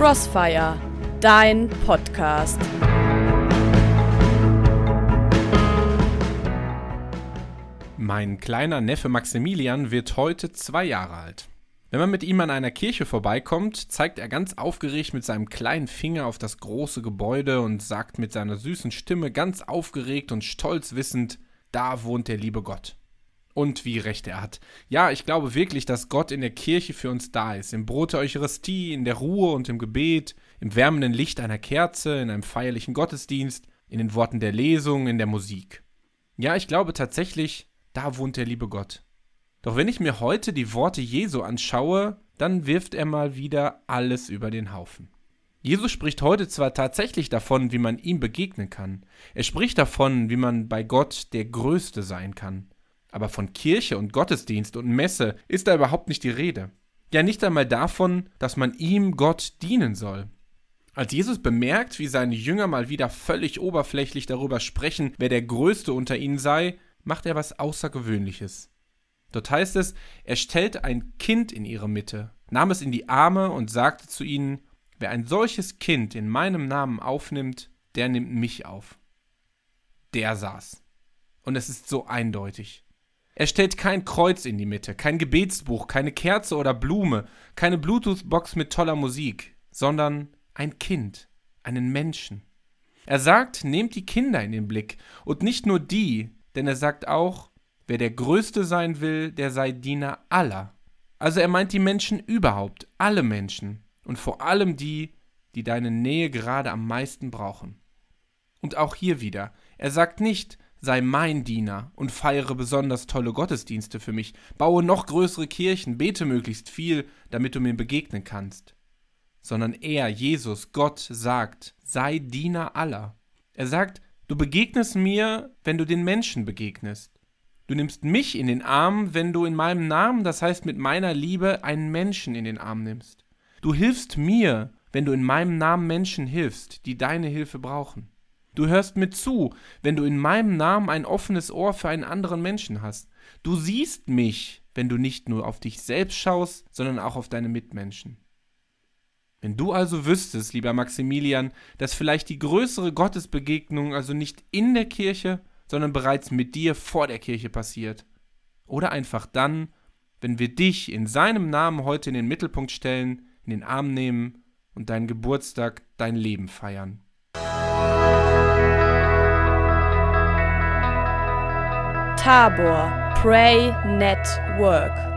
Crossfire, dein Podcast. Mein kleiner Neffe Maximilian wird heute zwei Jahre alt. Wenn man mit ihm an einer Kirche vorbeikommt, zeigt er ganz aufgeregt mit seinem kleinen Finger auf das große Gebäude und sagt mit seiner süßen Stimme ganz aufgeregt und stolz wissend, da wohnt der liebe Gott. Und wie recht er hat. Ja, ich glaube wirklich, dass Gott in der Kirche für uns da ist. Im Brot der Eucharistie, in der Ruhe und im Gebet, im wärmenden Licht einer Kerze, in einem feierlichen Gottesdienst, in den Worten der Lesung, in der Musik. Ja, ich glaube tatsächlich, da wohnt der liebe Gott. Doch wenn ich mir heute die Worte Jesu anschaue, dann wirft er mal wieder alles über den Haufen. Jesus spricht heute zwar tatsächlich davon, wie man ihm begegnen kann. Er spricht davon, wie man bei Gott der Größte sein kann. Aber von Kirche und Gottesdienst und Messe ist da überhaupt nicht die Rede. Ja, nicht einmal davon, dass man ihm Gott dienen soll. Als Jesus bemerkt, wie seine Jünger mal wieder völlig oberflächlich darüber sprechen, wer der Größte unter ihnen sei, macht er was Außergewöhnliches. Dort heißt es, er stellt ein Kind in ihre Mitte, nahm es in die Arme und sagte zu ihnen, wer ein solches Kind in meinem Namen aufnimmt, der nimmt mich auf. Der saß. Und es ist so eindeutig. Er stellt kein Kreuz in die Mitte, kein Gebetsbuch, keine Kerze oder Blume, keine Bluetooth-Box mit toller Musik, sondern ein Kind, einen Menschen. Er sagt, nehmt die Kinder in den Blick und nicht nur die, denn er sagt auch, wer der Größte sein will, der sei Diener aller. Also er meint die Menschen überhaupt, alle Menschen und vor allem die, die deine Nähe gerade am meisten brauchen. Und auch hier wieder, er sagt nicht, sei mein Diener und feiere besonders tolle Gottesdienste für mich, baue noch größere Kirchen, bete möglichst viel, damit du mir begegnen kannst. Sondern er, Jesus, Gott, sagt, sei Diener aller. Er sagt, du begegnest mir, wenn du den Menschen begegnest. Du nimmst mich in den Arm, wenn du in meinem Namen, das heißt mit meiner Liebe, einen Menschen in den Arm nimmst. Du hilfst mir, wenn du in meinem Namen Menschen hilfst, die deine Hilfe brauchen. Du hörst mir zu, wenn du in meinem Namen ein offenes Ohr für einen anderen Menschen hast. Du siehst mich, wenn du nicht nur auf dich selbst schaust, sondern auch auf deine Mitmenschen. Wenn du also wüsstest, lieber Maximilian, dass vielleicht die größere Gottesbegegnung also nicht in der Kirche, sondern bereits mit dir vor der Kirche passiert. Oder einfach dann, wenn wir dich in seinem Namen heute in den Mittelpunkt stellen, in den Arm nehmen und deinen Geburtstag, dein Leben feiern. Tabor Pray Network